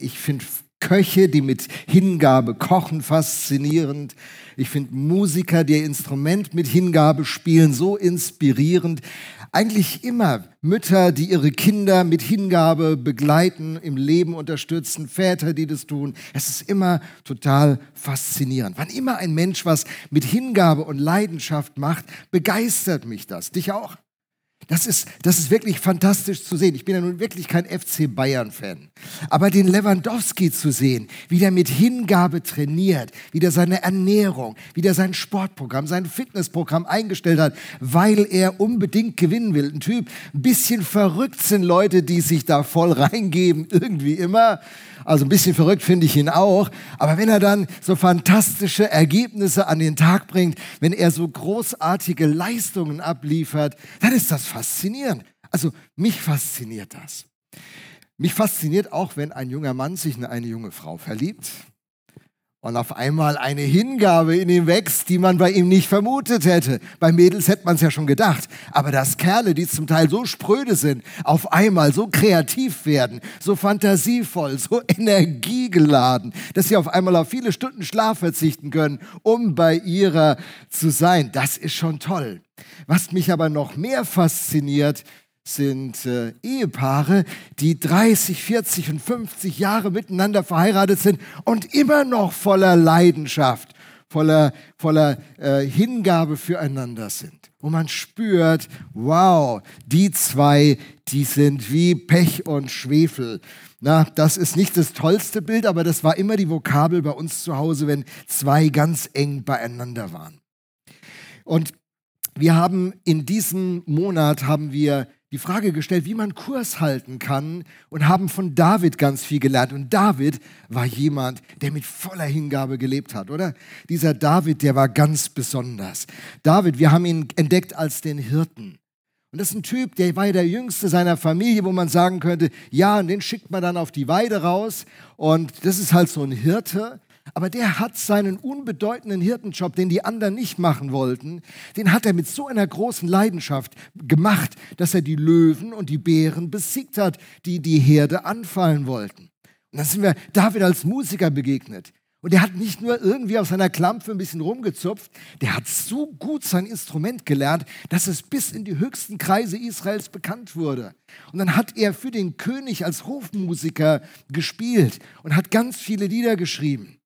Ich finde Köche, die mit Hingabe kochen, faszinierend. Ich finde Musiker, die ihr Instrument mit Hingabe spielen, so inspirierend. Eigentlich immer Mütter, die ihre Kinder mit Hingabe begleiten, im Leben unterstützen, Väter, die das tun. Es ist immer total faszinierend. Wann immer ein Mensch was mit Hingabe und Leidenschaft macht, begeistert mich das. Dich auch? Das ist, das ist wirklich fantastisch zu sehen. Ich bin ja nun wirklich kein FC Bayern-Fan. Aber den Lewandowski zu sehen, wie der mit Hingabe trainiert, wie der seine Ernährung, wie der sein Sportprogramm, sein Fitnessprogramm eingestellt hat, weil er unbedingt gewinnen will. Ein Typ, ein bisschen verrückt sind Leute, die sich da voll reingeben, irgendwie immer. Also ein bisschen verrückt finde ich ihn auch. Aber wenn er dann so fantastische Ergebnisse an den Tag bringt, wenn er so großartige Leistungen abliefert, dann ist das faszinierend. Also mich fasziniert das. Mich fasziniert auch, wenn ein junger Mann sich in eine junge Frau verliebt und auf einmal eine Hingabe in ihm wächst, die man bei ihm nicht vermutet hätte. Bei Mädels hätte man es ja schon gedacht. Aber dass Kerle, die zum Teil so spröde sind, auf einmal so kreativ werden, so fantasievoll, so energiegeladen, dass sie auf einmal auf viele Stunden Schlaf verzichten können, um bei ihrer zu sein, das ist schon toll. Was mich aber noch mehr fasziniert, sind äh, Ehepaare, die 30, 40 und 50 Jahre miteinander verheiratet sind und immer noch voller Leidenschaft, voller, voller äh, Hingabe füreinander sind. Wo man spürt, wow, die zwei, die sind wie Pech und Schwefel. Na, das ist nicht das tollste Bild, aber das war immer die Vokabel bei uns zu Hause, wenn zwei ganz eng beieinander waren. Und wir haben in diesem Monat haben wir die Frage gestellt, wie man Kurs halten kann und haben von David ganz viel gelernt. Und David war jemand, der mit voller Hingabe gelebt hat, oder? Dieser David, der war ganz besonders. David, wir haben ihn entdeckt als den Hirten. Und das ist ein Typ, der war ja der jüngste seiner Familie, wo man sagen könnte, ja, und den schickt man dann auf die Weide raus. Und das ist halt so ein Hirte. Aber der hat seinen unbedeutenden Hirtenjob, den die anderen nicht machen wollten, den hat er mit so einer großen Leidenschaft gemacht, dass er die Löwen und die Bären besiegt hat, die die Herde anfallen wollten. Und dann sind wir David als Musiker begegnet. Und der hat nicht nur irgendwie auf seiner Klampfe ein bisschen rumgezupft, der hat so gut sein Instrument gelernt, dass es bis in die höchsten Kreise Israels bekannt wurde. Und dann hat er für den König als Hofmusiker gespielt und hat ganz viele Lieder geschrieben.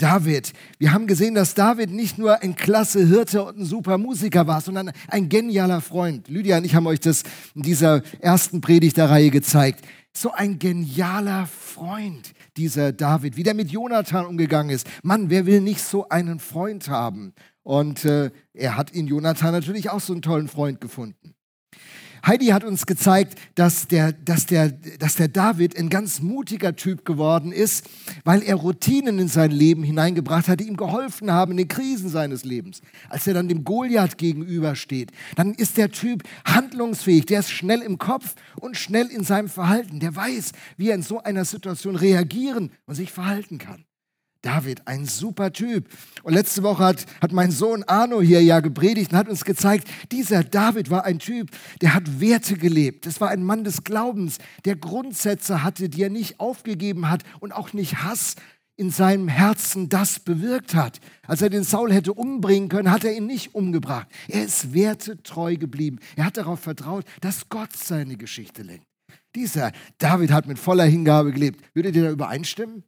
David. Wir haben gesehen, dass David nicht nur ein klasse Hirte und ein super Musiker war, sondern ein genialer Freund. Lydia und ich haben euch das in dieser ersten Predigt der Reihe gezeigt. So ein genialer Freund, dieser David, wie der mit Jonathan umgegangen ist. Mann, wer will nicht so einen Freund haben? Und äh, er hat in Jonathan natürlich auch so einen tollen Freund gefunden. Heidi hat uns gezeigt, dass der, dass, der, dass der David ein ganz mutiger Typ geworden ist, weil er Routinen in sein Leben hineingebracht hat, die ihm geholfen haben in den Krisen seines Lebens. Als er dann dem Goliath gegenübersteht, dann ist der Typ handlungsfähig, der ist schnell im Kopf und schnell in seinem Verhalten. Der weiß, wie er in so einer Situation reagieren und sich verhalten kann. David, ein super Typ. Und letzte Woche hat, hat mein Sohn Arno hier ja gepredigt und hat uns gezeigt, dieser David war ein Typ, der hat Werte gelebt. Das war ein Mann des Glaubens, der Grundsätze hatte, die er nicht aufgegeben hat und auch nicht Hass in seinem Herzen das bewirkt hat. Als er den Saul hätte umbringen können, hat er ihn nicht umgebracht. Er ist wertetreu geblieben. Er hat darauf vertraut, dass Gott seine Geschichte lenkt. Dieser David hat mit voller Hingabe gelebt. Würdet ihr da übereinstimmen?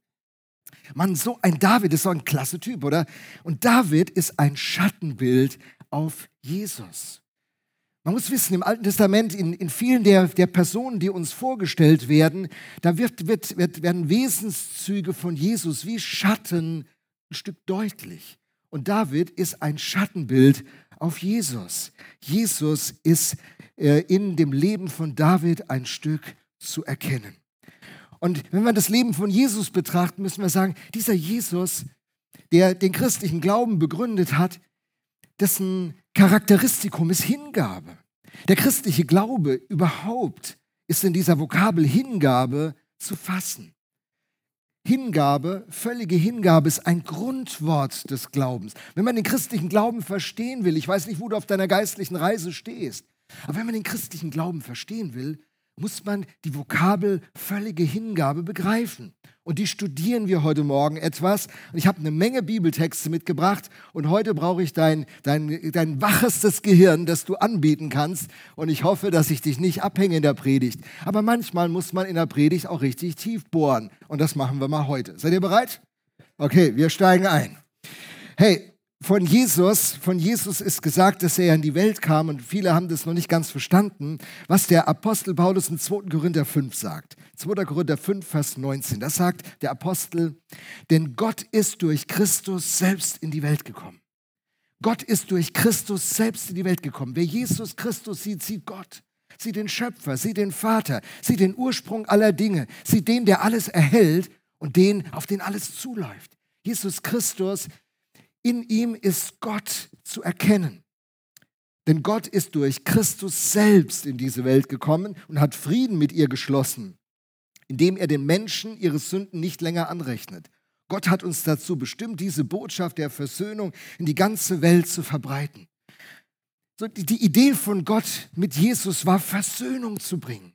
Mann, so ein David ist so ein klasse Typ, oder? Und David ist ein Schattenbild auf Jesus. Man muss wissen, im Alten Testament, in, in vielen der, der Personen, die uns vorgestellt werden, da wird, wird, wird, werden Wesenszüge von Jesus wie Schatten ein Stück deutlich. Und David ist ein Schattenbild auf Jesus. Jesus ist äh, in dem Leben von David ein Stück zu erkennen. Und wenn wir das Leben von Jesus betrachten, müssen wir sagen, dieser Jesus, der den christlichen Glauben begründet hat, dessen Charakteristikum ist Hingabe. Der christliche Glaube überhaupt ist in dieser Vokabel Hingabe zu fassen. Hingabe, völlige Hingabe ist ein Grundwort des Glaubens. Wenn man den christlichen Glauben verstehen will, ich weiß nicht, wo du auf deiner geistlichen Reise stehst, aber wenn man den christlichen Glauben verstehen will, muss man die Vokabel völlige Hingabe begreifen. Und die studieren wir heute Morgen etwas. Und ich habe eine Menge Bibeltexte mitgebracht. Und heute brauche ich dein, dein, dein wachestes Gehirn, das du anbieten kannst. Und ich hoffe, dass ich dich nicht abhänge in der Predigt. Aber manchmal muss man in der Predigt auch richtig tief bohren. Und das machen wir mal heute. Seid ihr bereit? Okay, wir steigen ein. Hey, von Jesus, von Jesus ist gesagt, dass er in die Welt kam und viele haben das noch nicht ganz verstanden, was der Apostel Paulus in 2. Korinther 5 sagt. 2. Korinther 5, Vers 19. Das sagt der Apostel, denn Gott ist durch Christus selbst in die Welt gekommen. Gott ist durch Christus selbst in die Welt gekommen. Wer Jesus Christus sieht, sieht Gott. Sieht den Schöpfer, sieht den Vater, sieht den Ursprung aller Dinge, sieht den, der alles erhält und den, auf den alles zuläuft. Jesus Christus in ihm ist Gott zu erkennen. Denn Gott ist durch Christus selbst in diese Welt gekommen und hat Frieden mit ihr geschlossen, indem er den Menschen ihre Sünden nicht länger anrechnet. Gott hat uns dazu bestimmt, diese Botschaft der Versöhnung in die ganze Welt zu verbreiten. So, die, die Idee von Gott mit Jesus war, Versöhnung zu bringen.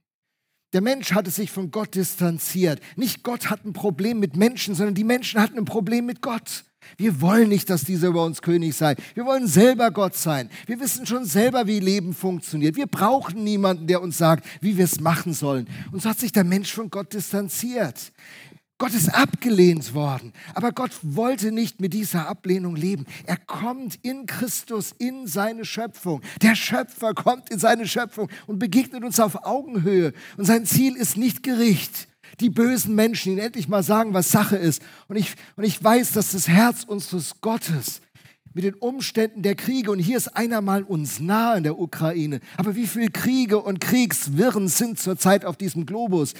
Der Mensch hatte sich von Gott distanziert. Nicht Gott hat ein Problem mit Menschen, sondern die Menschen hatten ein Problem mit Gott. Wir wollen nicht, dass dieser über uns König sei. Wir wollen selber Gott sein. Wir wissen schon selber, wie Leben funktioniert. Wir brauchen niemanden, der uns sagt, wie wir es machen sollen. Und so hat sich der Mensch von Gott distanziert. Gott ist abgelehnt worden, aber Gott wollte nicht mit dieser Ablehnung leben. Er kommt in Christus in seine Schöpfung. Der Schöpfer kommt in seine Schöpfung und begegnet uns auf Augenhöhe. Und sein Ziel ist nicht Gericht, die bösen Menschen ihnen endlich mal sagen, was Sache ist. Und ich, und ich weiß, dass das Herz unseres Gottes mit den Umständen der Kriege, und hier ist einer mal uns nahe in der Ukraine, aber wie viele Kriege und Kriegswirren sind zurzeit auf diesem Globus?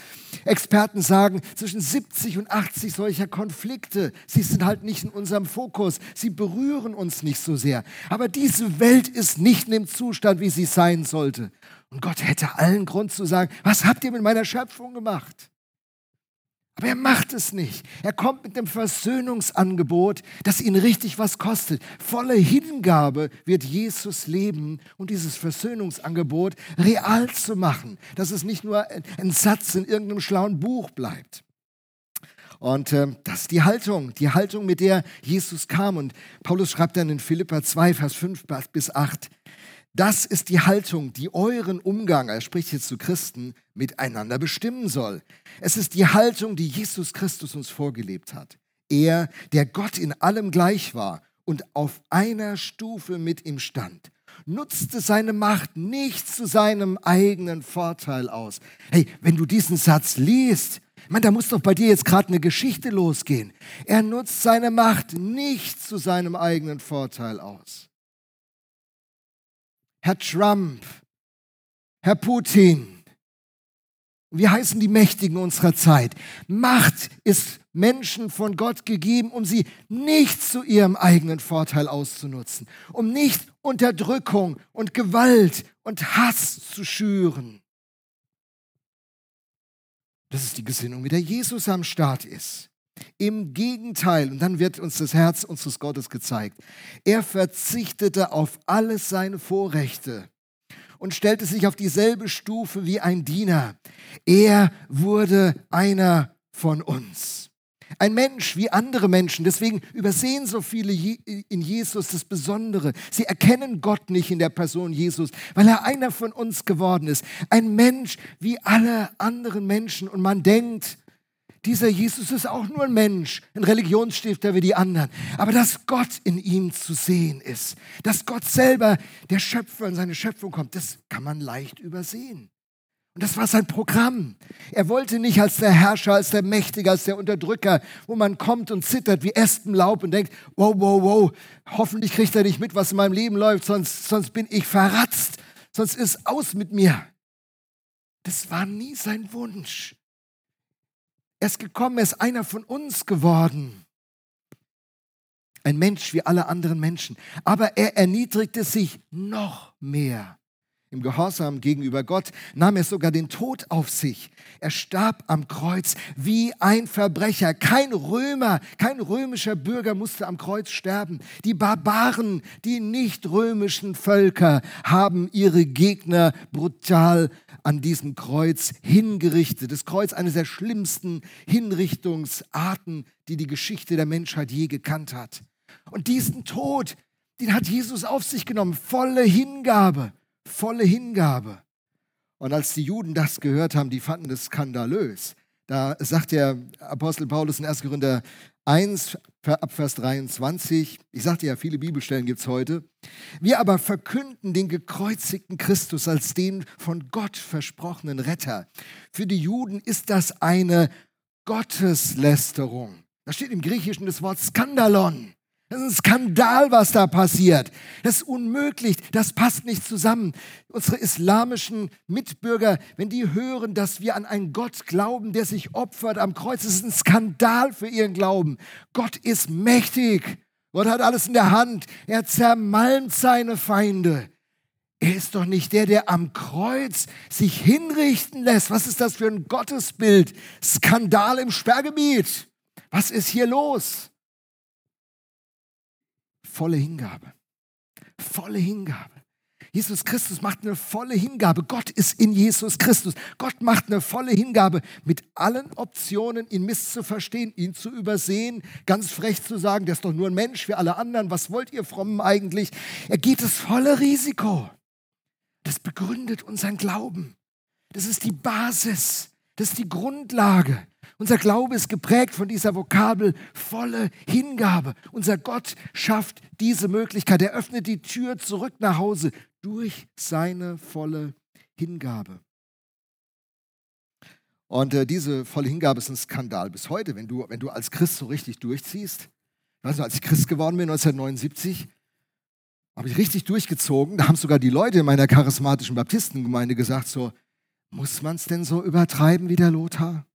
Experten sagen, zwischen 70 und 80 solcher Konflikte, sie sind halt nicht in unserem Fokus, sie berühren uns nicht so sehr. Aber diese Welt ist nicht in dem Zustand, wie sie sein sollte. Und Gott hätte allen Grund zu sagen, was habt ihr mit meiner Schöpfung gemacht? Aber er macht es nicht. Er kommt mit dem Versöhnungsangebot, das ihn richtig was kostet. Volle Hingabe wird Jesus leben und dieses Versöhnungsangebot real zu machen, dass es nicht nur ein Satz in irgendeinem schlauen Buch bleibt. Und äh, das ist die Haltung, die Haltung, mit der Jesus kam. Und Paulus schreibt dann in Philippa 2, Vers 5 bis 8, das ist die Haltung, die euren Umgang, er spricht jetzt zu Christen, miteinander bestimmen soll. Es ist die Haltung, die Jesus Christus uns vorgelebt hat. Er, der Gott in allem gleich war und auf einer Stufe mit ihm stand, nutzte seine Macht nicht zu seinem eigenen Vorteil aus. Hey, wenn du diesen Satz liest, man, da muss doch bei dir jetzt gerade eine Geschichte losgehen. Er nutzt seine Macht nicht zu seinem eigenen Vorteil aus. Herr Trump, Herr Putin. Wie heißen die Mächtigen unserer Zeit? Macht ist Menschen von Gott gegeben, um sie nicht zu ihrem eigenen Vorteil auszunutzen, um nicht Unterdrückung und Gewalt und Hass zu schüren. Das ist die Gesinnung, mit der Jesus am Start ist. Im Gegenteil, und dann wird uns das Herz unseres Gottes gezeigt. Er verzichtete auf alles seine Vorrechte und stellte sich auf dieselbe Stufe wie ein Diener. Er wurde einer von uns. Ein Mensch wie andere Menschen. Deswegen übersehen so viele in Jesus das Besondere. Sie erkennen Gott nicht in der Person Jesus, weil er einer von uns geworden ist. Ein Mensch wie alle anderen Menschen. Und man denkt, dieser Jesus ist auch nur ein Mensch, ein Religionsstifter wie die anderen. Aber dass Gott in ihm zu sehen ist, dass Gott selber, der Schöpfer in seine Schöpfung kommt, das kann man leicht übersehen. Und das war sein Programm. Er wollte nicht als der Herrscher, als der Mächtige, als der Unterdrücker, wo man kommt und zittert wie Espenlaub und denkt, wow, wow, wow, hoffentlich kriegt er nicht mit, was in meinem Leben läuft, sonst, sonst bin ich verratzt, sonst ist aus mit mir. Das war nie sein Wunsch. Er ist gekommen, er ist einer von uns geworden. Ein Mensch wie alle anderen Menschen. Aber er erniedrigte sich noch mehr. Im Gehorsam gegenüber Gott, nahm er sogar den Tod auf sich. Er starb am Kreuz wie ein Verbrecher. Kein Römer, kein römischer Bürger musste am Kreuz sterben. Die Barbaren, die nicht römischen Völker haben ihre Gegner brutal an diesem Kreuz hingerichtet. Das Kreuz eine der schlimmsten Hinrichtungsarten, die die Geschichte der Menschheit je gekannt hat. Und diesen Tod, den hat Jesus auf sich genommen, volle Hingabe volle Hingabe. Und als die Juden das gehört haben, die fanden das skandalös. Da sagt der Apostel Paulus in 1. Korinther 1, ab Vers 23, ich sagte ja, viele Bibelstellen gibt es heute. Wir aber verkünden den gekreuzigten Christus als den von Gott versprochenen Retter. Für die Juden ist das eine Gotteslästerung. Da steht im Griechischen das Wort Skandalon. Das ist ein Skandal, was da passiert. Das ist unmöglich. Das passt nicht zusammen. Unsere islamischen Mitbürger, wenn die hören, dass wir an einen Gott glauben, der sich opfert am Kreuz, das ist ein Skandal für ihren Glauben. Gott ist mächtig. Gott hat alles in der Hand. Er zermalmt seine Feinde. Er ist doch nicht der, der am Kreuz sich hinrichten lässt. Was ist das für ein Gottesbild? Skandal im Sperrgebiet. Was ist hier los? Volle Hingabe. Volle Hingabe. Jesus Christus macht eine volle Hingabe. Gott ist in Jesus Christus. Gott macht eine volle Hingabe mit allen Optionen, ihn misszuverstehen, ihn zu übersehen, ganz frech zu sagen, der ist doch nur ein Mensch wie alle anderen. Was wollt ihr Frommen eigentlich? Er geht das volle Risiko. Das begründet unseren Glauben. Das ist die Basis. Das ist die Grundlage. Unser Glaube ist geprägt von dieser Vokabel volle Hingabe. Unser Gott schafft diese Möglichkeit. Er öffnet die Tür zurück nach Hause durch seine volle Hingabe. Und äh, diese volle Hingabe ist ein Skandal bis heute, wenn du, wenn du als Christ so richtig durchziehst. Also als ich Christ geworden bin 1979, habe ich richtig durchgezogen. Da haben sogar die Leute in meiner charismatischen Baptistengemeinde gesagt, so, muss man es denn so übertreiben wie der Lothar?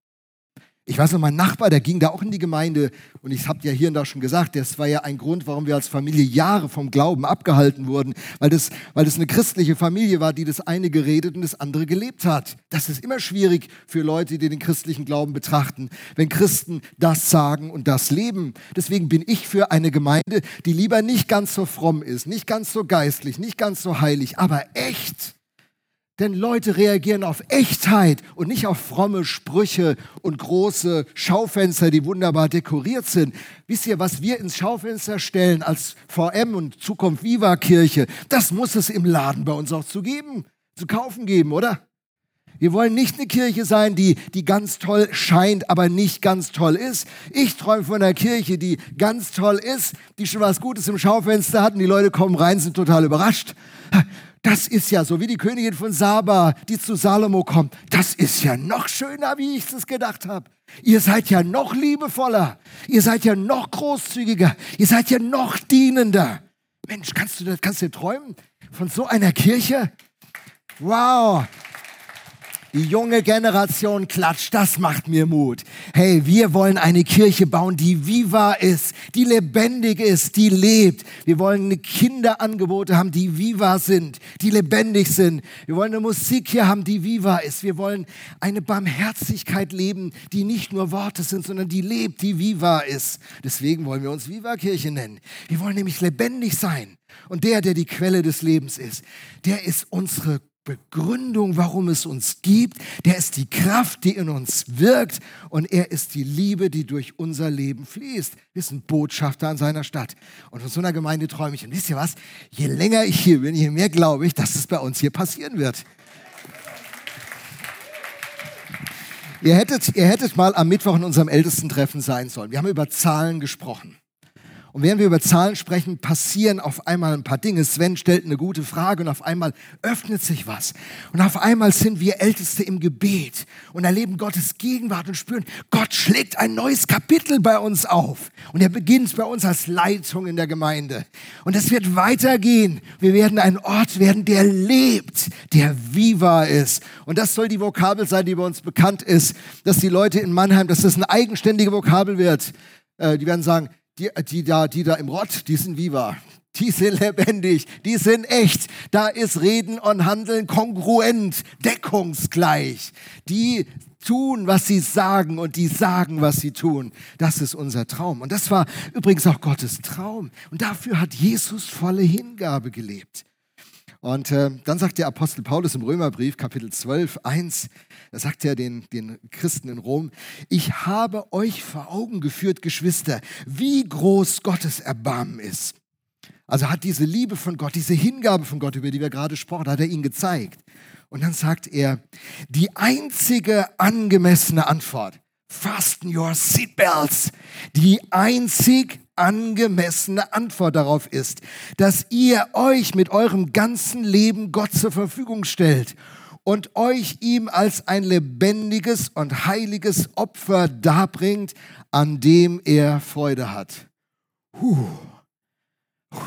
Ich weiß noch, mein Nachbar, der ging da auch in die Gemeinde und ich habe ja hier und da schon gesagt, das war ja ein Grund, warum wir als Familie Jahre vom Glauben abgehalten wurden, weil das, weil das eine christliche Familie war, die das eine geredet und das andere gelebt hat. Das ist immer schwierig für Leute, die den christlichen Glauben betrachten, wenn Christen das sagen und das leben. Deswegen bin ich für eine Gemeinde, die lieber nicht ganz so fromm ist, nicht ganz so geistlich, nicht ganz so heilig, aber echt denn Leute reagieren auf Echtheit und nicht auf fromme Sprüche und große Schaufenster, die wunderbar dekoriert sind. Wisst ihr, was wir ins Schaufenster stellen als VM und Zukunft Viva Kirche, das muss es im Laden bei uns auch zu geben, zu kaufen geben, oder? Wir wollen nicht eine Kirche sein, die, die ganz toll scheint, aber nicht ganz toll ist. Ich träume von einer Kirche, die ganz toll ist, die schon was Gutes im Schaufenster hat und die Leute kommen rein, sind total überrascht. Das ist ja so wie die Königin von Saba, die zu Salomo kommt. Das ist ja noch schöner, wie ich es gedacht habe. Ihr seid ja noch liebevoller. Ihr seid ja noch großzügiger. Ihr seid ja noch dienender. Mensch, kannst du das, kannst du träumen von so einer Kirche? Wow, die junge Generation klatscht, das macht mir Mut. Hey, wir wollen eine Kirche bauen, die viva ist, die lebendig ist, die lebt. Wir wollen Kinderangebote haben, die viva sind, die lebendig sind. Wir wollen eine Musik hier haben, die viva ist. Wir wollen eine Barmherzigkeit leben, die nicht nur Worte sind, sondern die lebt, die viva ist. Deswegen wollen wir uns Viva Kirche nennen. Wir wollen nämlich lebendig sein. Und der, der die Quelle des Lebens ist, der ist unsere Begründung, warum es uns gibt. Der ist die Kraft, die in uns wirkt. Und er ist die Liebe, die durch unser Leben fließt. Wir sind Botschafter an seiner Stadt. Und von so einer Gemeinde träume ich. Und wisst ihr was? Je länger ich hier bin, je mehr glaube ich, dass es bei uns hier passieren wird. Ihr hättet, ihr hättet mal am Mittwoch in unserem Ältestentreffen sein sollen. Wir haben über Zahlen gesprochen. Und während wir über Zahlen sprechen, passieren auf einmal ein paar Dinge. Sven stellt eine gute Frage und auf einmal öffnet sich was. Und auf einmal sind wir Älteste im Gebet und erleben Gottes Gegenwart und spüren, Gott schlägt ein neues Kapitel bei uns auf. Und er beginnt bei uns als Leitung in der Gemeinde. Und es wird weitergehen. Wir werden ein Ort werden, der lebt, der viva ist. Und das soll die Vokabel sein, die bei uns bekannt ist, dass die Leute in Mannheim, dass das eine eigenständige Vokabel wird. Äh, die werden sagen, die, die, da, die da im Rott, die sind viva. die sind lebendig, die sind echt. Da ist Reden und Handeln kongruent, deckungsgleich. Die tun, was sie sagen und die sagen, was sie tun. Das ist unser Traum. Und das war übrigens auch Gottes Traum. Und dafür hat Jesus volle Hingabe gelebt. Und äh, dann sagt der Apostel Paulus im Römerbrief, Kapitel 12, 1, da sagt er den, den Christen in Rom, ich habe euch vor Augen geführt, Geschwister, wie groß Gottes Erbarmen ist. Also hat diese Liebe von Gott, diese Hingabe von Gott, über die wir gerade sprachen, hat er ihnen gezeigt. Und dann sagt er, die einzige angemessene Antwort, fasten your seatbelts, die einzig angemessene Antwort darauf ist, dass ihr euch mit eurem ganzen Leben Gott zur Verfügung stellt und euch ihm als ein lebendiges und heiliges Opfer darbringt, an dem er Freude hat. Puh.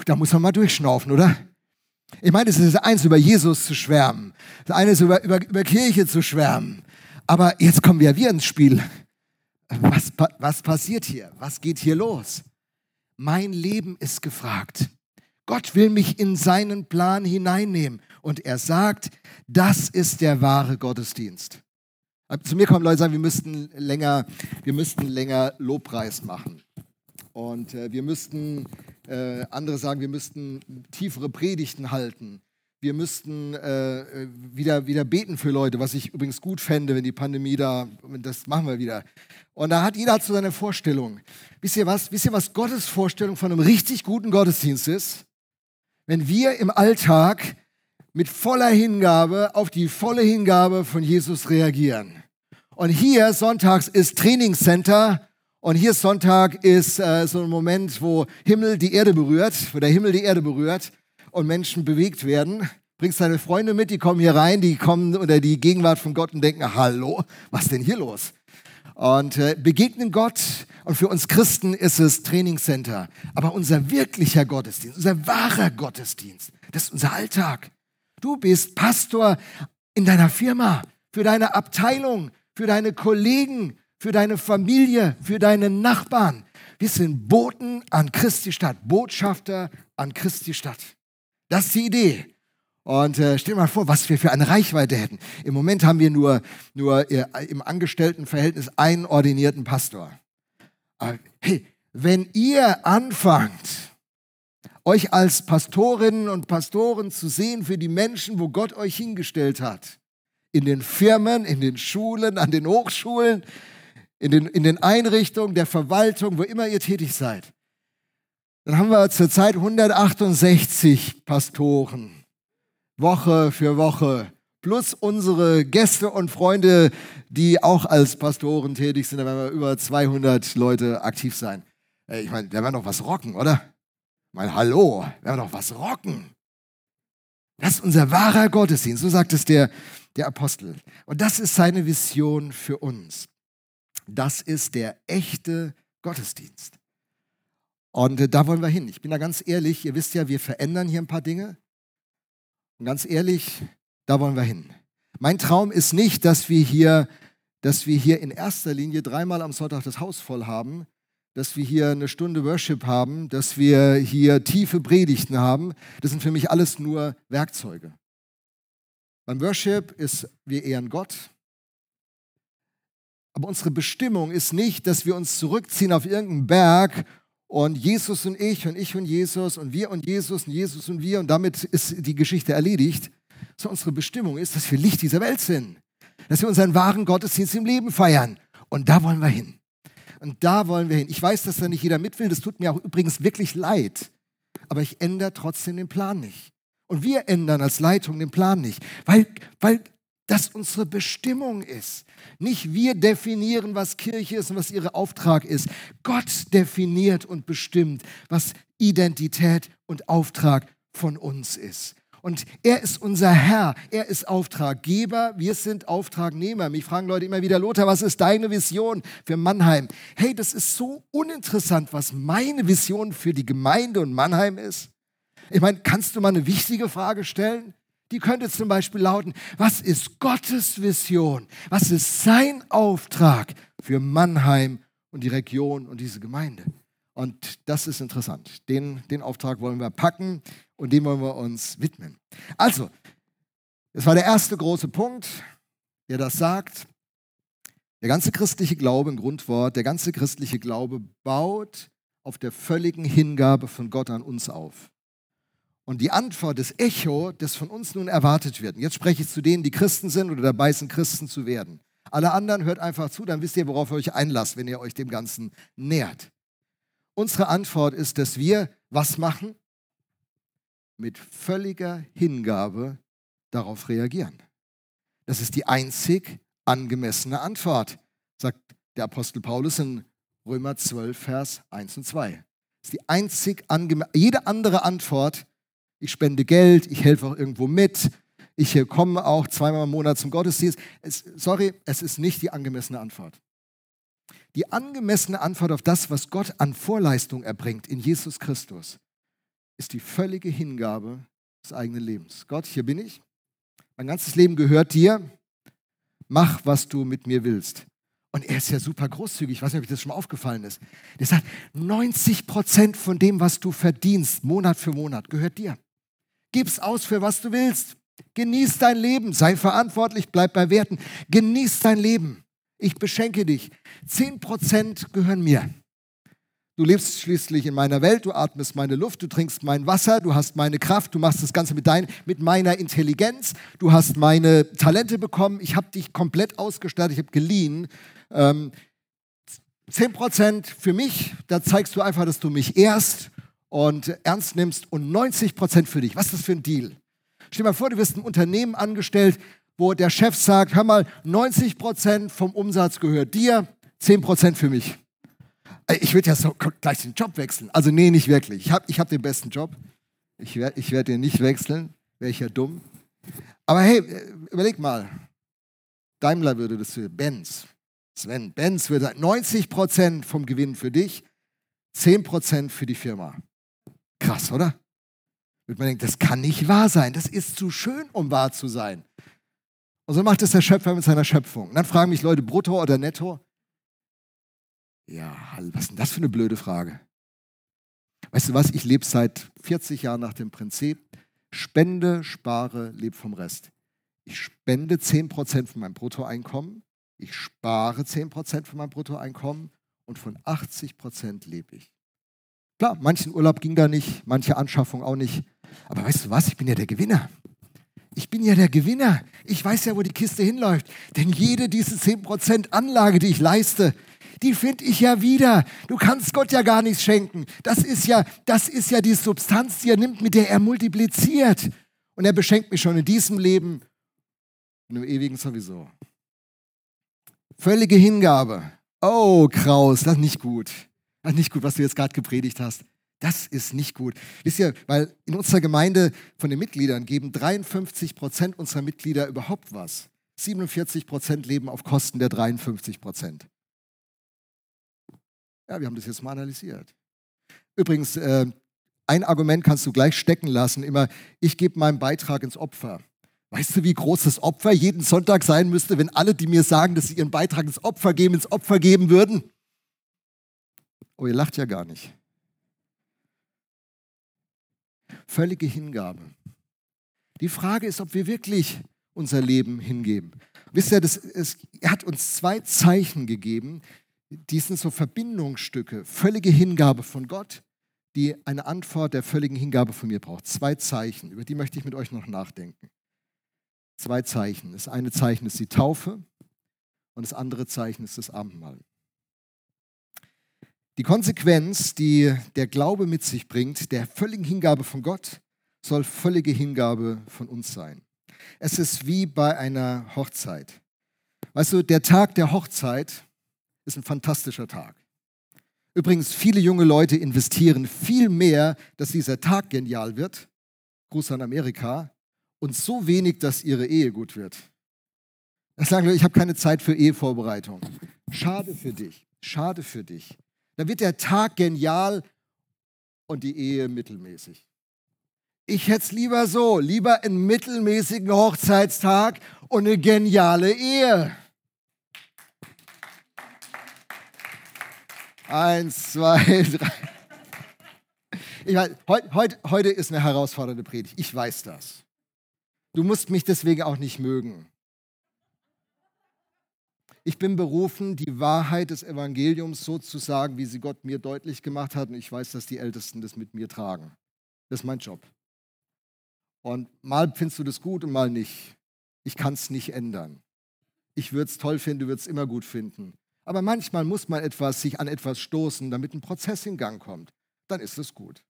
Da muss man mal durchschnaufen, oder? Ich meine, es ist eins, über Jesus zu schwärmen. Das eine ist, über, über, über Kirche zu schwärmen. Aber jetzt kommen wir wieder ins Spiel. Was, was passiert hier? Was geht hier los? Mein Leben ist gefragt. Gott will mich in seinen Plan hineinnehmen. Und er sagt, das ist der wahre Gottesdienst. Zu mir kommen Leute, sagen, wir müssten länger, wir müssten länger Lobpreis machen. Und äh, wir müssten, äh, andere sagen, wir müssten tiefere Predigten halten. Wir müssten äh, wieder, wieder beten für Leute, was ich übrigens gut fände, wenn die Pandemie da, das machen wir wieder. Und da hat jeder so seine Vorstellung. Wisst ihr was? Wisst ihr, was Gottes Vorstellung von einem richtig guten Gottesdienst ist? Wenn wir im Alltag mit voller Hingabe auf die volle Hingabe von Jesus reagieren. Und hier sonntags ist Trainingscenter und hier Sonntag ist äh, so ein Moment, wo Himmel die Erde berührt, wo der Himmel die Erde berührt und Menschen bewegt werden. Bringst deine Freunde mit, die kommen hier rein, die kommen unter die Gegenwart von Gott und denken, hallo, was ist denn hier los? und äh, begegnen Gott. Und für uns Christen ist es Trainingscenter. Aber unser wirklicher Gottesdienst, unser wahrer Gottesdienst, das ist unser Alltag. Du bist Pastor in deiner Firma, für deine Abteilung, für deine Kollegen, für deine Familie, für deine Nachbarn. Wir sind Boten an Christi Stadt, Botschafter an Christi Stadt. Das ist die Idee. Und äh, stell dir mal vor, was wir für eine Reichweite hätten. Im Moment haben wir nur, nur äh, im Angestelltenverhältnis einen ordinierten Pastor. Aber hey, wenn ihr anfangt, euch als Pastorinnen und Pastoren zu sehen für die Menschen, wo Gott euch hingestellt hat, in den Firmen, in den Schulen, an den Hochschulen, in den, in den Einrichtungen der Verwaltung, wo immer ihr tätig seid, dann haben wir zurzeit 168 Pastoren Woche für Woche. Plus unsere Gäste und Freunde, die auch als Pastoren tätig sind. Da werden wir über 200 Leute aktiv sein. Ich meine, da werden doch was rocken, oder? Ich meine, hallo, werden doch was rocken. Das ist unser wahrer Gottesdienst, so sagt es der, der Apostel. Und das ist seine Vision für uns. Das ist der echte Gottesdienst. Und äh, da wollen wir hin. Ich bin da ganz ehrlich, ihr wisst ja, wir verändern hier ein paar Dinge. Und ganz ehrlich, da wollen wir hin. Mein Traum ist nicht, dass wir hier, dass wir hier in erster Linie dreimal am Sonntag das Haus voll haben, dass wir hier eine Stunde Worship haben, dass wir hier tiefe Predigten haben. Das sind für mich alles nur Werkzeuge. Beim Worship ist, wir ehren Gott. Aber unsere Bestimmung ist nicht, dass wir uns zurückziehen auf irgendeinen Berg und Jesus und ich und ich und Jesus und wir und Jesus und Jesus und wir und damit ist die Geschichte erledigt. So unsere Bestimmung ist, dass wir Licht dieser Welt sind. Dass wir unseren wahren Gottesdienst im Leben feiern. Und da wollen wir hin. Und da wollen wir hin. Ich weiß, dass da nicht jeder mit will. Das tut mir auch übrigens wirklich leid. Aber ich ändere trotzdem den Plan nicht. Und wir ändern als Leitung den Plan nicht. Weil, weil das unsere Bestimmung ist. Nicht wir definieren, was Kirche ist und was ihr Auftrag ist. Gott definiert und bestimmt, was Identität und Auftrag von uns ist. Und er ist unser Herr, er ist Auftraggeber, wir sind Auftragnehmer. Mich fragen Leute immer wieder, Lothar, was ist deine Vision für Mannheim? Hey, das ist so uninteressant, was meine Vision für die Gemeinde und Mannheim ist. Ich meine, kannst du mal eine wichtige Frage stellen? Die könnte zum Beispiel lauten, was ist Gottes Vision? Was ist sein Auftrag für Mannheim und die Region und diese Gemeinde? Und das ist interessant. Den, den Auftrag wollen wir packen und dem wollen wir uns widmen. Also, es war der erste große Punkt, der das sagt. Der ganze christliche Glaube im Grundwort, der ganze christliche Glaube baut auf der völligen Hingabe von Gott an uns auf. Und die Antwort, das Echo, das von uns nun erwartet wird. Und jetzt spreche ich zu denen, die Christen sind oder dabei sind, Christen zu werden. Alle anderen hört einfach zu, dann wisst ihr, worauf ihr euch einlasst, wenn ihr euch dem Ganzen nähert. Unsere Antwort ist, dass wir was machen? Mit völliger Hingabe darauf reagieren. Das ist die einzig angemessene Antwort, sagt der Apostel Paulus in Römer 12, Vers 1 und 2. Das ist die einzig angemessene, jede andere Antwort, ich spende Geld, ich helfe auch irgendwo mit, ich komme auch zweimal im Monat zum Gottesdienst. Es, sorry, es ist nicht die angemessene Antwort. Die angemessene Antwort auf das, was Gott an Vorleistung erbringt in Jesus Christus, ist die völlige Hingabe des eigenen Lebens. Gott, hier bin ich. Mein ganzes Leben gehört dir. Mach, was du mit mir willst. Und er ist ja super großzügig. Ich weiß nicht, ob euch das schon mal aufgefallen ist. Der sagt, 90 Prozent von dem, was du verdienst, Monat für Monat, gehört dir. Gib's aus für was du willst. Genieß dein Leben. Sei verantwortlich, bleib bei Werten. Genieß dein Leben. Ich beschenke dich. Zehn Prozent gehören mir. Du lebst schließlich in meiner Welt, du atmest meine Luft, du trinkst mein Wasser, du hast meine Kraft, du machst das Ganze mit, dein, mit meiner Intelligenz, du hast meine Talente bekommen, ich habe dich komplett ausgestattet, ich habe geliehen. Ähm, 10% für mich, da zeigst du einfach, dass du mich ehrst und ernst nimmst und 90% für dich. Was ist das für ein Deal? Stell dir mal vor, du wirst ein Unternehmen angestellt, wo der Chef sagt, hör mal, 90 Prozent vom Umsatz gehört dir, 10 Prozent für mich. Ich würde ja so gleich den Job wechseln. Also nee, nicht wirklich. Ich habe ich hab den besten Job. Ich werde ich werd den nicht wechseln. Wäre ich ja dumm. Aber hey, überleg mal. Daimler würde das für Benz. Sven, Benz würde sagen, 90 Prozent vom Gewinn für dich, 10 Prozent für die Firma. Krass, oder? Wird man denken, das kann nicht wahr sein. Das ist zu schön, um wahr zu sein. Und so macht es der Schöpfer mit seiner Schöpfung. Und dann fragen mich Leute, brutto oder netto? Ja, was ist denn das für eine blöde Frage? Weißt du was, ich lebe seit 40 Jahren nach dem Prinzip, spende, spare, lebe vom Rest. Ich spende 10% von meinem Bruttoeinkommen, ich spare 10% von meinem Bruttoeinkommen und von 80% lebe ich. Klar, manchen Urlaub ging da nicht, manche Anschaffung auch nicht. Aber weißt du was, ich bin ja der Gewinner. Ich bin ja der Gewinner. Ich weiß ja, wo die Kiste hinläuft. Denn jede diese 10% Anlage, die ich leiste, die finde ich ja wieder. Du kannst Gott ja gar nichts schenken. Das ist ja, das ist ja die Substanz, die er nimmt, mit der er multipliziert. Und er beschenkt mich schon in diesem Leben und im ewigen sowieso. Völlige Hingabe. Oh, Kraus, das ist nicht gut. Das ist nicht gut, was du jetzt gerade gepredigt hast. Das ist nicht gut. Wisst ihr, weil in unserer Gemeinde von den Mitgliedern geben 53 Prozent unserer Mitglieder überhaupt was. 47 Prozent leben auf Kosten der 53 Prozent. Ja, wir haben das jetzt mal analysiert. Übrigens, äh, ein Argument kannst du gleich stecken lassen, immer, ich gebe meinen Beitrag ins Opfer. Weißt du, wie groß das Opfer jeden Sonntag sein müsste, wenn alle, die mir sagen, dass sie ihren Beitrag ins Opfer geben, ins Opfer geben würden? Oh, ihr lacht ja gar nicht. Völlige Hingabe. Die Frage ist, ob wir wirklich unser Leben hingeben. Wisst ihr, das, es, er hat uns zwei Zeichen gegeben, die sind so Verbindungsstücke, völlige Hingabe von Gott, die eine Antwort der völligen Hingabe von mir braucht. Zwei Zeichen, über die möchte ich mit euch noch nachdenken. Zwei Zeichen. Das eine Zeichen ist die Taufe und das andere Zeichen ist das Abendmahl. Die Konsequenz, die der Glaube mit sich bringt, der völligen Hingabe von Gott, soll völlige Hingabe von uns sein. Es ist wie bei einer Hochzeit. Weißt du, der Tag der Hochzeit ist ein fantastischer Tag. Übrigens, viele junge Leute investieren viel mehr, dass dieser Tag genial wird. Gruß an Amerika. Und so wenig, dass ihre Ehe gut wird. Das sagen Leute, ich habe keine Zeit für Ehevorbereitung. Schade für dich. Schade für dich. Da wird der Tag genial und die Ehe mittelmäßig. Ich hätte es lieber so, lieber einen mittelmäßigen Hochzeitstag und eine geniale Ehe. Eins, zwei, drei. Ich weiß, heut, heut, heute ist eine herausfordernde Predigt. Ich weiß das. Du musst mich deswegen auch nicht mögen. Ich bin berufen, die Wahrheit des Evangeliums so zu sagen, wie sie Gott mir deutlich gemacht hat. Und ich weiß, dass die Ältesten das mit mir tragen. Das ist mein Job. Und mal findest du das gut und mal nicht. Ich kann es nicht ändern. Ich würde es toll finden, du würdest es immer gut finden. Aber manchmal muss man etwas, sich an etwas stoßen, damit ein Prozess in Gang kommt. Dann ist es gut.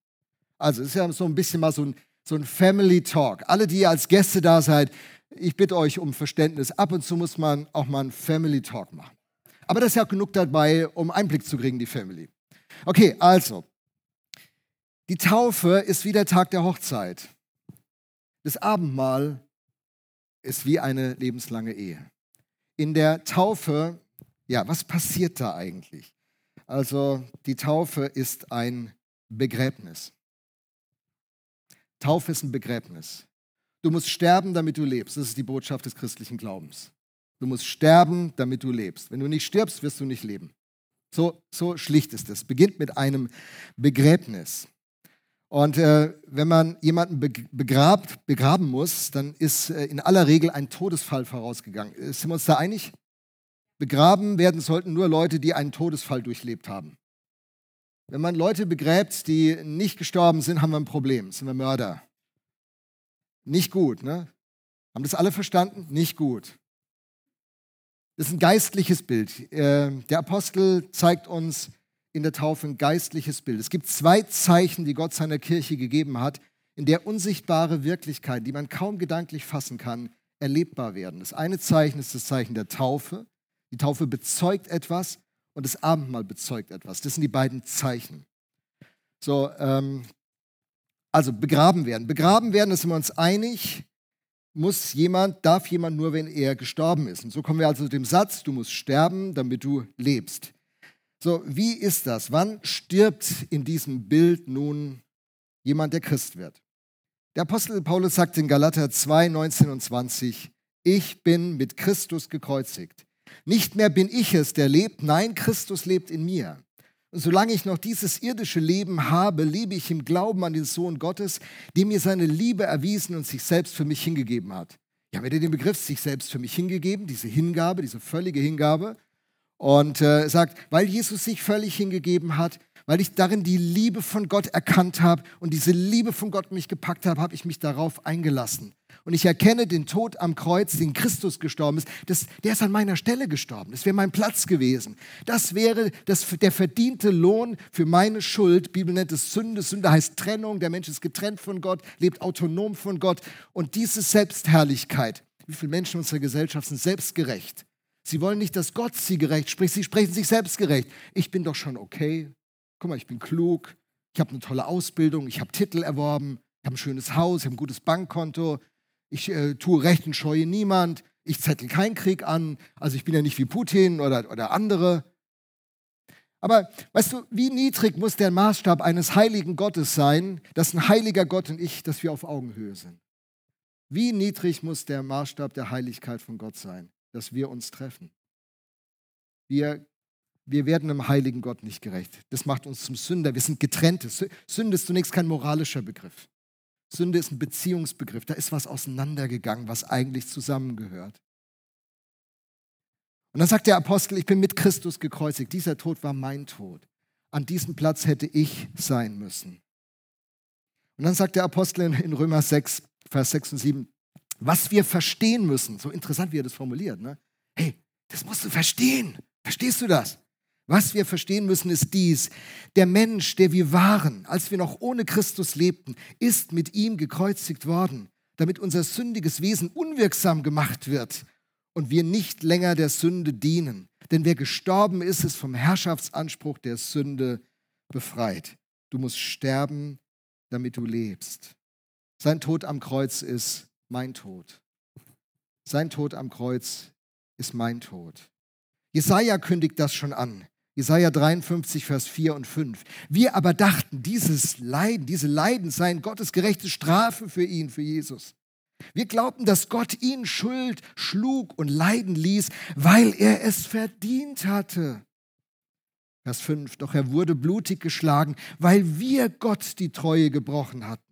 Also es ist ja so ein bisschen mal so ein, so ein Family Talk. Alle, die ihr als Gäste da seid, ich bitte euch um Verständnis. Ab und zu muss man auch mal einen Family Talk machen. Aber das ist ja genug dabei, um Einblick zu kriegen, die Family. Okay, also. Die Taufe ist wie der Tag der Hochzeit. Das Abendmahl ist wie eine lebenslange Ehe. In der Taufe, ja, was passiert da eigentlich? Also die Taufe ist ein Begräbnis. Taufe ist ein Begräbnis. Du musst sterben, damit du lebst. Das ist die Botschaft des christlichen Glaubens. Du musst sterben, damit du lebst. Wenn du nicht stirbst, wirst du nicht leben. So, so schlicht ist es. Beginnt mit einem Begräbnis. Und äh, wenn man jemanden begrabt, begraben muss, dann ist äh, in aller Regel ein Todesfall vorausgegangen. Sind wir uns da einig? Begraben werden sollten nur Leute, die einen Todesfall durchlebt haben. Wenn man Leute begräbt, die nicht gestorben sind, haben wir ein Problem, sind wir Mörder. Nicht gut, ne? Haben das alle verstanden? Nicht gut. Das ist ein geistliches Bild. Äh, der Apostel zeigt uns in der Taufe ein geistliches Bild. Es gibt zwei Zeichen, die Gott seiner Kirche gegeben hat, in der unsichtbare Wirklichkeit, die man kaum gedanklich fassen kann, erlebbar werden. Das eine Zeichen ist das Zeichen der Taufe. Die Taufe bezeugt etwas und das Abendmahl bezeugt etwas. Das sind die beiden Zeichen. So, ähm, also begraben werden. Begraben werden, da sind wir uns einig, muss jemand, darf jemand nur, wenn er gestorben ist. Und so kommen wir also zu dem Satz, du musst sterben, damit du lebst. So, wie ist das? Wann stirbt in diesem Bild nun jemand, der Christ wird? Der Apostel Paulus sagt in Galater 2, 19 und 20, ich bin mit Christus gekreuzigt. Nicht mehr bin ich es, der lebt, nein, Christus lebt in mir. Solange ich noch dieses irdische Leben habe, lebe ich im Glauben an den Sohn Gottes, der mir seine Liebe erwiesen und sich selbst für mich hingegeben hat. Ich habe dir den Begriff sich selbst für mich hingegeben, diese Hingabe, diese völlige Hingabe. Und äh, sagt, weil Jesus sich völlig hingegeben hat, weil ich darin die Liebe von Gott erkannt habe und diese Liebe von Gott mich gepackt habe, habe ich mich darauf eingelassen. Und ich erkenne den Tod am Kreuz, den Christus gestorben ist, das, der ist an meiner Stelle gestorben. Das wäre mein Platz gewesen. Das wäre das, der verdiente Lohn für meine Schuld. Bibel nennt es Sünde. Sünde heißt Trennung. Der Mensch ist getrennt von Gott, lebt autonom von Gott. Und diese Selbstherrlichkeit, wie viele Menschen in unserer Gesellschaft sind selbstgerecht? Sie wollen nicht, dass Gott sie gerecht spricht, sie sprechen sich selbst gerecht. Ich bin doch schon okay. Guck mal, ich bin klug, ich habe eine tolle Ausbildung, ich habe Titel erworben, ich habe ein schönes Haus, ich habe ein gutes Bankkonto, ich äh, tue Recht und scheue niemand, ich zettel keinen Krieg an, also ich bin ja nicht wie Putin oder, oder andere. Aber weißt du, wie niedrig muss der Maßstab eines heiligen Gottes sein, dass ein heiliger Gott und ich, dass wir auf Augenhöhe sind? Wie niedrig muss der Maßstab der Heiligkeit von Gott sein? dass wir uns treffen. Wir, wir werden einem heiligen Gott nicht gerecht. Das macht uns zum Sünder. Wir sind getrennte. Sünde ist zunächst kein moralischer Begriff. Sünde ist ein Beziehungsbegriff. Da ist was auseinandergegangen, was eigentlich zusammengehört. Und dann sagt der Apostel, ich bin mit Christus gekreuzigt. Dieser Tod war mein Tod. An diesem Platz hätte ich sein müssen. Und dann sagt der Apostel in Römer 6, Vers 6 und 7, was wir verstehen müssen, so interessant, wie er das formuliert, ne? hey, das musst du verstehen. Verstehst du das? Was wir verstehen müssen, ist dies. Der Mensch, der wir waren, als wir noch ohne Christus lebten, ist mit ihm gekreuzigt worden, damit unser sündiges Wesen unwirksam gemacht wird und wir nicht länger der Sünde dienen. Denn wer gestorben ist, ist vom Herrschaftsanspruch der Sünde befreit. Du musst sterben, damit du lebst. Sein Tod am Kreuz ist mein Tod. Sein Tod am Kreuz ist mein Tod. Jesaja kündigt das schon an. Jesaja 53, Vers 4 und 5. Wir aber dachten, dieses Leiden, diese Leiden seien Gottes gerechte Strafe für ihn, für Jesus. Wir glaubten, dass Gott ihn Schuld schlug und leiden ließ, weil er es verdient hatte. Vers 5, doch er wurde blutig geschlagen, weil wir Gott die Treue gebrochen hatten.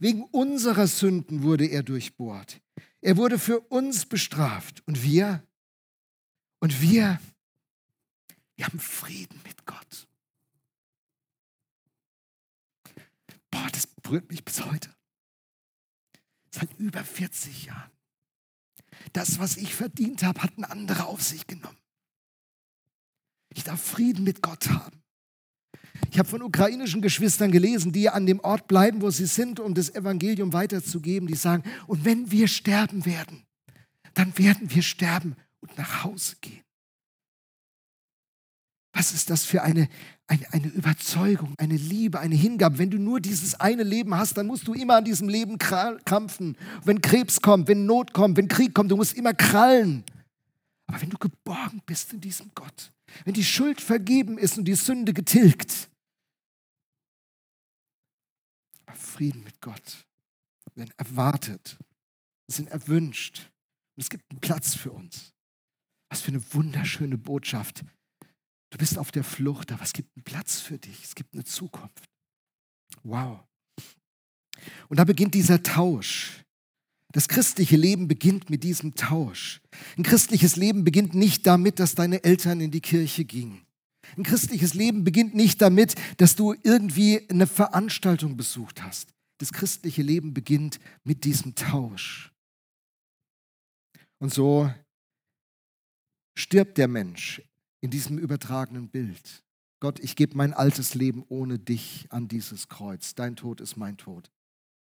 Wegen unserer Sünden wurde er durchbohrt. Er wurde für uns bestraft. Und wir? Und wir? Wir haben Frieden mit Gott. Boah, das berührt mich bis heute. Seit über 40 Jahren. Das, was ich verdient habe, hat ein anderer auf sich genommen. Ich darf Frieden mit Gott haben. Ich habe von ukrainischen Geschwistern gelesen, die an dem Ort bleiben, wo sie sind, um das Evangelium weiterzugeben. Die sagen, und wenn wir sterben werden, dann werden wir sterben und nach Hause gehen. Was ist das für eine, eine, eine, Überzeugung, eine Liebe, eine Hingabe? Wenn du nur dieses eine Leben hast, dann musst du immer an diesem Leben krampfen. Wenn Krebs kommt, wenn Not kommt, wenn Krieg kommt, du musst immer krallen. Aber wenn du geborgen bist in diesem Gott, wenn die Schuld vergeben ist und die Sünde getilgt, Frieden mit Gott, werden erwartet, sind erwünscht und es gibt einen Platz für uns. Was für eine wunderschöne Botschaft. Du bist auf der Flucht, aber es gibt einen Platz für dich, es gibt eine Zukunft. Wow. Und da beginnt dieser Tausch. Das christliche Leben beginnt mit diesem Tausch. Ein christliches Leben beginnt nicht damit, dass deine Eltern in die Kirche gingen. Ein christliches Leben beginnt nicht damit, dass du irgendwie eine Veranstaltung besucht hast. Das christliche Leben beginnt mit diesem Tausch. Und so stirbt der Mensch in diesem übertragenen Bild. Gott, ich gebe mein altes Leben ohne dich an dieses Kreuz. Dein Tod ist mein Tod.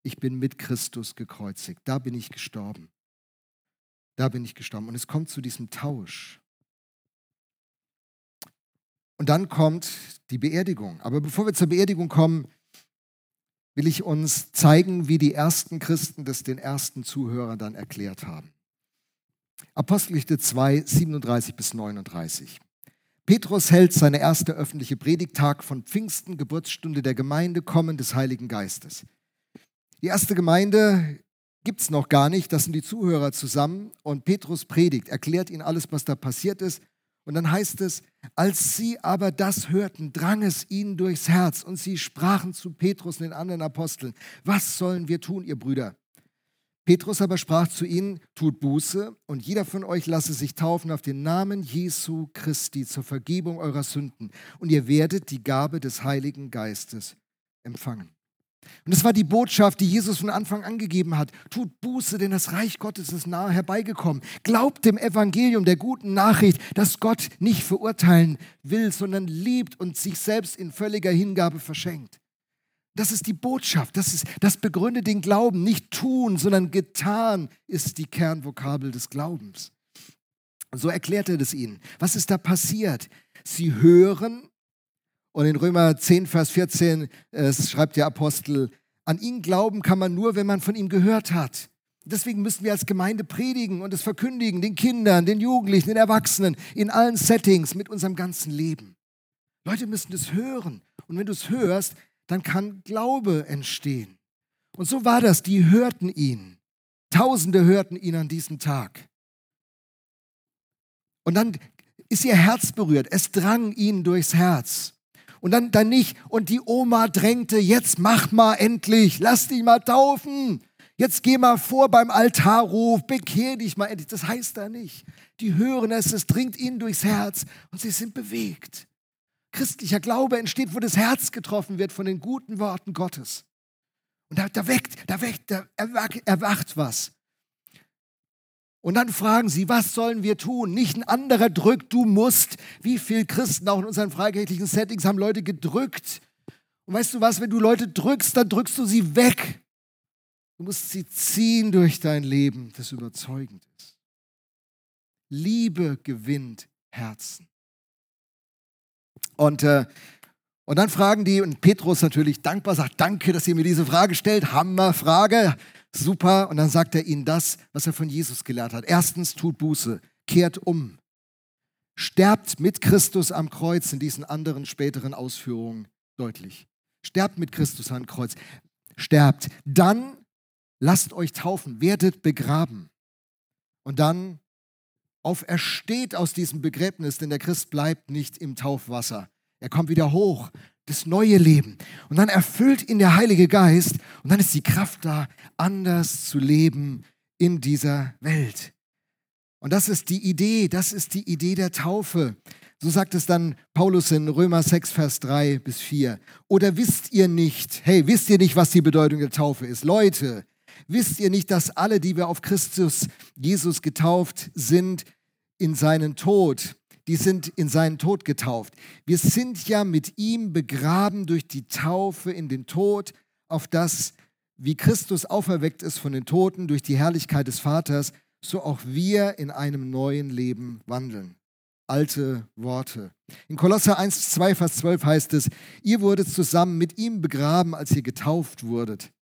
Ich bin mit Christus gekreuzigt. Da bin ich gestorben. Da bin ich gestorben. Und es kommt zu diesem Tausch. Und dann kommt die Beerdigung. Aber bevor wir zur Beerdigung kommen, will ich uns zeigen, wie die ersten Christen das den ersten Zuhörern dann erklärt haben. Apostelgeschichte 2, 37 bis 39. Petrus hält seine erste öffentliche Predigtag von Pfingsten, Geburtsstunde der Gemeinde, Kommen des Heiligen Geistes. Die erste Gemeinde gibt es noch gar nicht, das sind die Zuhörer zusammen und Petrus predigt, erklärt ihnen alles, was da passiert ist. Und dann heißt es, als sie aber das hörten, drang es ihnen durchs Herz und sie sprachen zu Petrus und den anderen Aposteln, was sollen wir tun, ihr Brüder? Petrus aber sprach zu ihnen, tut Buße und jeder von euch lasse sich taufen auf den Namen Jesu Christi zur Vergebung eurer Sünden und ihr werdet die Gabe des Heiligen Geistes empfangen. Und das war die Botschaft, die Jesus von Anfang an gegeben hat. Tut Buße, denn das Reich Gottes ist nahe herbeigekommen. Glaubt dem Evangelium, der guten Nachricht, dass Gott nicht verurteilen will, sondern liebt und sich selbst in völliger Hingabe verschenkt. Das ist die Botschaft, das, ist, das begründet den Glauben. Nicht tun, sondern getan ist die Kernvokabel des Glaubens. So erklärt er das ihnen. Was ist da passiert? Sie hören und in Römer 10, Vers 14 äh, schreibt der Apostel, an ihn glauben kann man nur, wenn man von ihm gehört hat. Deswegen müssen wir als Gemeinde predigen und es verkündigen, den Kindern, den Jugendlichen, den Erwachsenen, in allen Settings, mit unserem ganzen Leben. Leute müssen es hören. Und wenn du es hörst, dann kann Glaube entstehen. Und so war das, die hörten ihn. Tausende hörten ihn an diesem Tag. Und dann ist ihr Herz berührt. Es drang ihnen durchs Herz. Und dann, dann nicht. Und die Oma drängte, jetzt mach mal endlich, lass dich mal taufen. Jetzt geh mal vor beim Altarruf, bekehr dich mal endlich. Das heißt da nicht. Die hören es, es dringt ihnen durchs Herz und sie sind bewegt. Christlicher Glaube entsteht, wo das Herz getroffen wird von den guten Worten Gottes. Und da, da weckt, da weckt, da erwacht, erwacht was. Und dann fragen sie, was sollen wir tun? Nicht ein anderer drückt, du musst. Wie viele Christen auch in unseren freikirchlichen Settings haben Leute gedrückt. Und weißt du was, wenn du Leute drückst, dann drückst du sie weg. Du musst sie ziehen durch dein Leben, das überzeugend ist. Liebe gewinnt Herzen. Und, äh, und dann fragen die, und Petrus natürlich dankbar sagt, danke, dass ihr mir diese Frage stellt. Hammerfrage. Super. Und dann sagt er ihnen das, was er von Jesus gelernt hat. Erstens, tut Buße, kehrt um. Sterbt mit Christus am Kreuz in diesen anderen späteren Ausführungen deutlich. Sterbt mit Christus am Kreuz. Sterbt. Dann lasst euch taufen, werdet begraben. Und dann aufersteht aus diesem Begräbnis, denn der Christ bleibt nicht im Taufwasser. Er kommt wieder hoch, das neue Leben. Und dann erfüllt ihn der Heilige Geist und dann ist die Kraft da, anders zu leben in dieser Welt. Und das ist die Idee, das ist die Idee der Taufe. So sagt es dann Paulus in Römer 6, Vers 3 bis 4. Oder wisst ihr nicht, hey, wisst ihr nicht, was die Bedeutung der Taufe ist? Leute, wisst ihr nicht, dass alle, die wir auf Christus Jesus getauft sind, in seinen Tod, die sind in seinen Tod getauft. Wir sind ja mit ihm begraben durch die Taufe in den Tod, auf das, wie Christus auferweckt ist von den Toten durch die Herrlichkeit des Vaters, so auch wir in einem neuen Leben wandeln alte Worte. In Kolosser 1, 2, Vers 12 heißt es, ihr wurdet zusammen mit ihm begraben, als ihr getauft wurdet.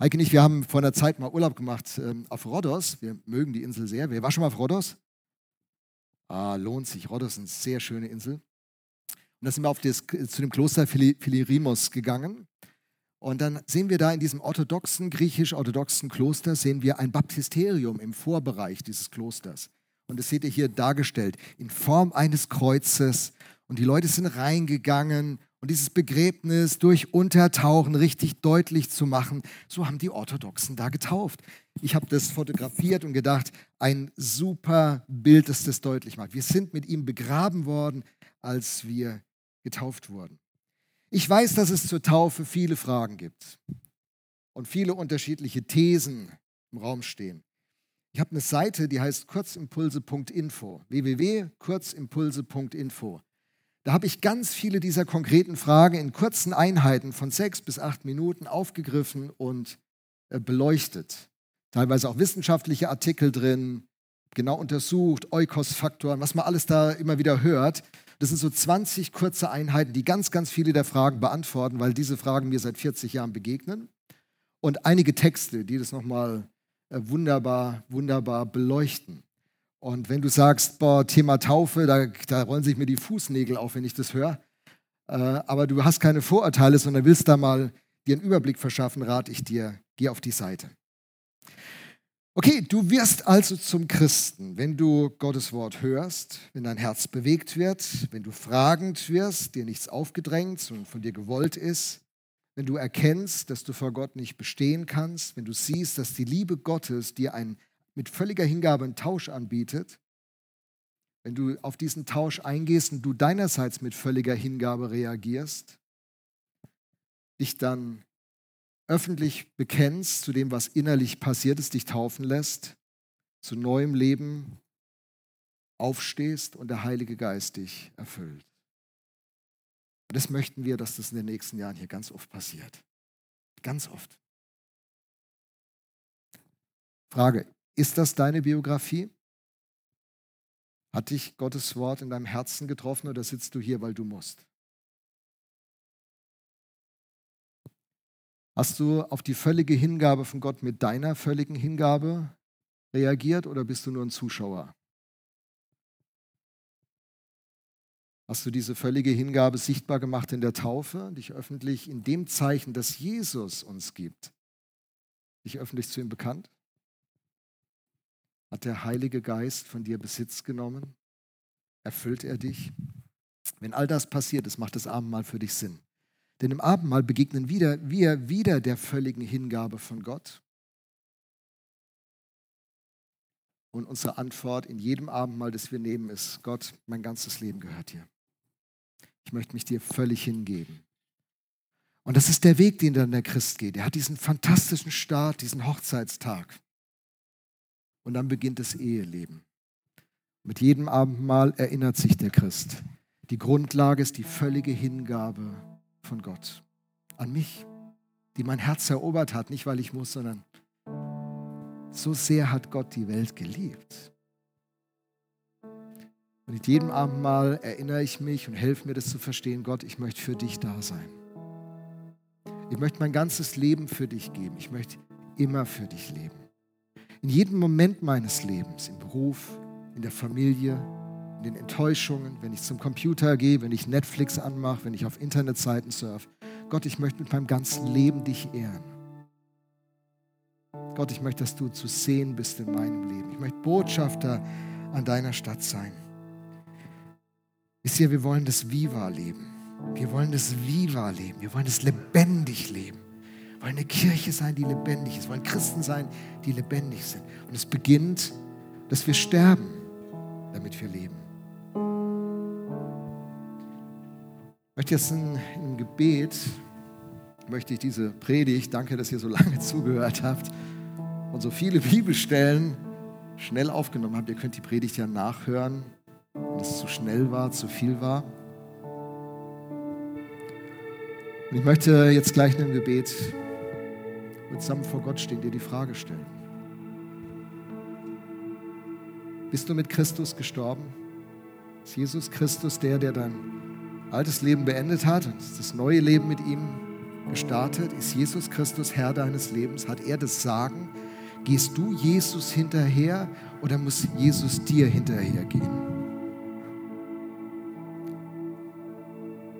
Heike nicht, wir haben vor einer Zeit mal Urlaub gemacht ähm, auf Rhodos. Wir mögen die Insel sehr. Wer war schon mal auf Rhodos? Ah, lohnt sich. Rhodos ist eine sehr schöne Insel. Und da sind wir auf das, zu dem Kloster Philirimos gegangen. Und dann sehen wir da in diesem orthodoxen, griechisch-orthodoxen Kloster, sehen wir ein Baptisterium im Vorbereich dieses Klosters. Und das seht ihr hier dargestellt in Form eines Kreuzes. Und die Leute sind reingegangen und dieses Begräbnis durch Untertauchen richtig deutlich zu machen, so haben die Orthodoxen da getauft. Ich habe das fotografiert und gedacht, ein super Bild, das das deutlich macht. Wir sind mit ihm begraben worden, als wir getauft wurden. Ich weiß, dass es zur Taufe viele Fragen gibt und viele unterschiedliche Thesen im Raum stehen. Ich habe eine Seite, die heißt kurzimpulse.info, www.kurzimpulse.info. Da habe ich ganz viele dieser konkreten Fragen in kurzen Einheiten von sechs bis acht Minuten aufgegriffen und äh, beleuchtet. Teilweise auch wissenschaftliche Artikel drin, genau untersucht, Eukos-Faktoren, was man alles da immer wieder hört. Das sind so 20 kurze Einheiten, die ganz, ganz viele der Fragen beantworten, weil diese Fragen mir seit 40 Jahren begegnen. Und einige Texte, die das nochmal äh, wunderbar, wunderbar beleuchten. Und wenn du sagst, boah, Thema Taufe, da, da rollen sich mir die Fußnägel auf, wenn ich das höre, äh, aber du hast keine Vorurteile, sondern willst da mal dir einen Überblick verschaffen, rate ich dir, geh auf die Seite. Okay, du wirst also zum Christen, wenn du Gottes Wort hörst, wenn dein Herz bewegt wird, wenn du fragend wirst, dir nichts aufgedrängt und von dir gewollt ist, wenn du erkennst, dass du vor Gott nicht bestehen kannst, wenn du siehst, dass die Liebe Gottes dir ein, mit völliger Hingabe einen Tausch anbietet, wenn du auf diesen Tausch eingehst und du deinerseits mit völliger Hingabe reagierst, dich dann öffentlich bekennst zu dem, was innerlich passiert ist, dich taufen lässt, zu neuem Leben aufstehst und der Heilige Geist dich erfüllt. Und das möchten wir, dass das in den nächsten Jahren hier ganz oft passiert. Ganz oft. Frage, ist das deine Biografie? Hat dich Gottes Wort in deinem Herzen getroffen oder sitzt du hier, weil du musst? Hast du auf die völlige Hingabe von Gott mit deiner völligen Hingabe reagiert oder bist du nur ein Zuschauer? Hast du diese völlige Hingabe sichtbar gemacht in der Taufe, dich öffentlich in dem Zeichen, das Jesus uns gibt, dich öffentlich zu ihm bekannt? Hat der Heilige Geist von dir Besitz genommen? Erfüllt er dich? Wenn all das passiert ist, macht das Abendmahl für dich Sinn. Denn im Abendmahl begegnen wieder, wir wieder der völligen Hingabe von Gott. Und unsere Antwort in jedem Abendmahl, das wir nehmen, ist, Gott, mein ganzes Leben gehört dir. Ich möchte mich dir völlig hingeben. Und das ist der Weg, den dann der Christ geht. Er hat diesen fantastischen Start, diesen Hochzeitstag. Und dann beginnt das Eheleben. Mit jedem Abendmahl erinnert sich der Christ. Die Grundlage ist die völlige Hingabe von Gott an mich, die mein Herz erobert hat, nicht weil ich muss, sondern so sehr hat Gott die Welt geliebt. Und in jedem Abendmahl erinnere ich mich und helfe mir das zu verstehen, Gott, ich möchte für dich da sein. Ich möchte mein ganzes Leben für dich geben. Ich möchte immer für dich leben. In jedem Moment meines Lebens, im Beruf, in der Familie, in den Enttäuschungen, wenn ich zum Computer gehe, wenn ich Netflix anmache, wenn ich auf Internetseiten surfe. Gott, ich möchte mit meinem ganzen Leben dich ehren. Gott, ich möchte, dass du zu sehen bist in meinem Leben. Ich möchte Botschafter an deiner Stadt sein. Wisst ihr, wir wollen das Viva leben. Wir wollen das Viva leben. Wir wollen es lebendig leben. Wollen eine Kirche sein, die lebendig ist. Wollen Christen sein, die lebendig sind. Und es beginnt, dass wir sterben, damit wir leben. Ich möchte jetzt im Gebet, möchte ich diese Predigt, danke, dass ihr so lange zugehört habt und so viele Bibelstellen schnell aufgenommen habt. Ihr könnt die Predigt ja nachhören, wenn es zu schnell war, zu viel war. Und ich möchte jetzt gleich in dem Gebet zusammen vor Gott stehen, dir die Frage stellen. Bist du mit Christus gestorben? Ist Jesus Christus der, der dein altes Leben beendet hat und das neue Leben mit ihm gestartet? Ist Jesus Christus Herr deines Lebens? Hat er das Sagen? Gehst du Jesus hinterher oder muss Jesus dir hinterhergehen?